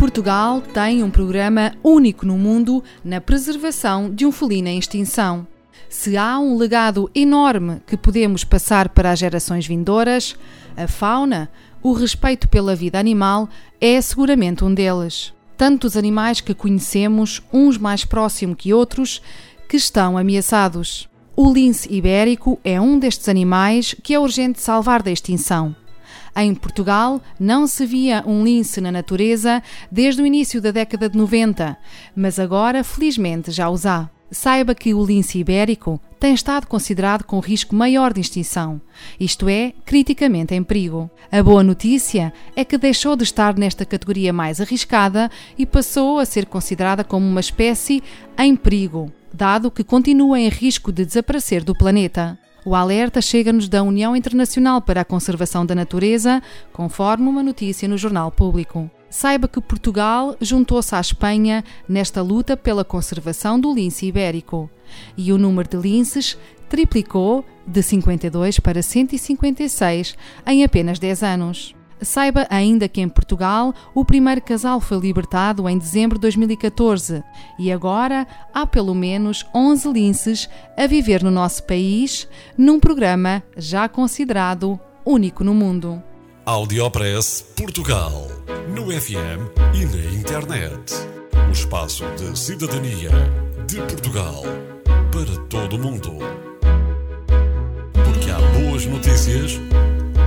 Portugal tem um programa único no mundo na preservação de um felino em extinção. Se há um legado enorme que podemos passar para as gerações vindouras, a fauna, o respeito pela vida animal é seguramente um deles. Tantos animais que conhecemos, uns mais próximos que outros, que estão ameaçados. O lince ibérico é um destes animais que é urgente salvar da extinção. Em Portugal, não se via um lince na natureza desde o início da década de 90, mas agora, felizmente, já os há. Saiba que o lince ibérico tem estado considerado com risco maior de extinção, isto é, criticamente em perigo. A boa notícia é que deixou de estar nesta categoria mais arriscada e passou a ser considerada como uma espécie em perigo, dado que continua em risco de desaparecer do planeta. O alerta chega-nos da União Internacional para a Conservação da Natureza, conforme uma notícia no Jornal Público. Saiba que Portugal juntou-se à Espanha nesta luta pela conservação do lince ibérico. E o número de linces triplicou de 52 para 156 em apenas 10 anos. Saiba ainda que em Portugal o primeiro casal foi libertado em dezembro de 2014 e agora há pelo menos 11 linces a viver no nosso país, num programa já considerado único no mundo. Audiopress Portugal. No FM e na internet. O espaço de cidadania de Portugal para todo o mundo. Porque há boas notícias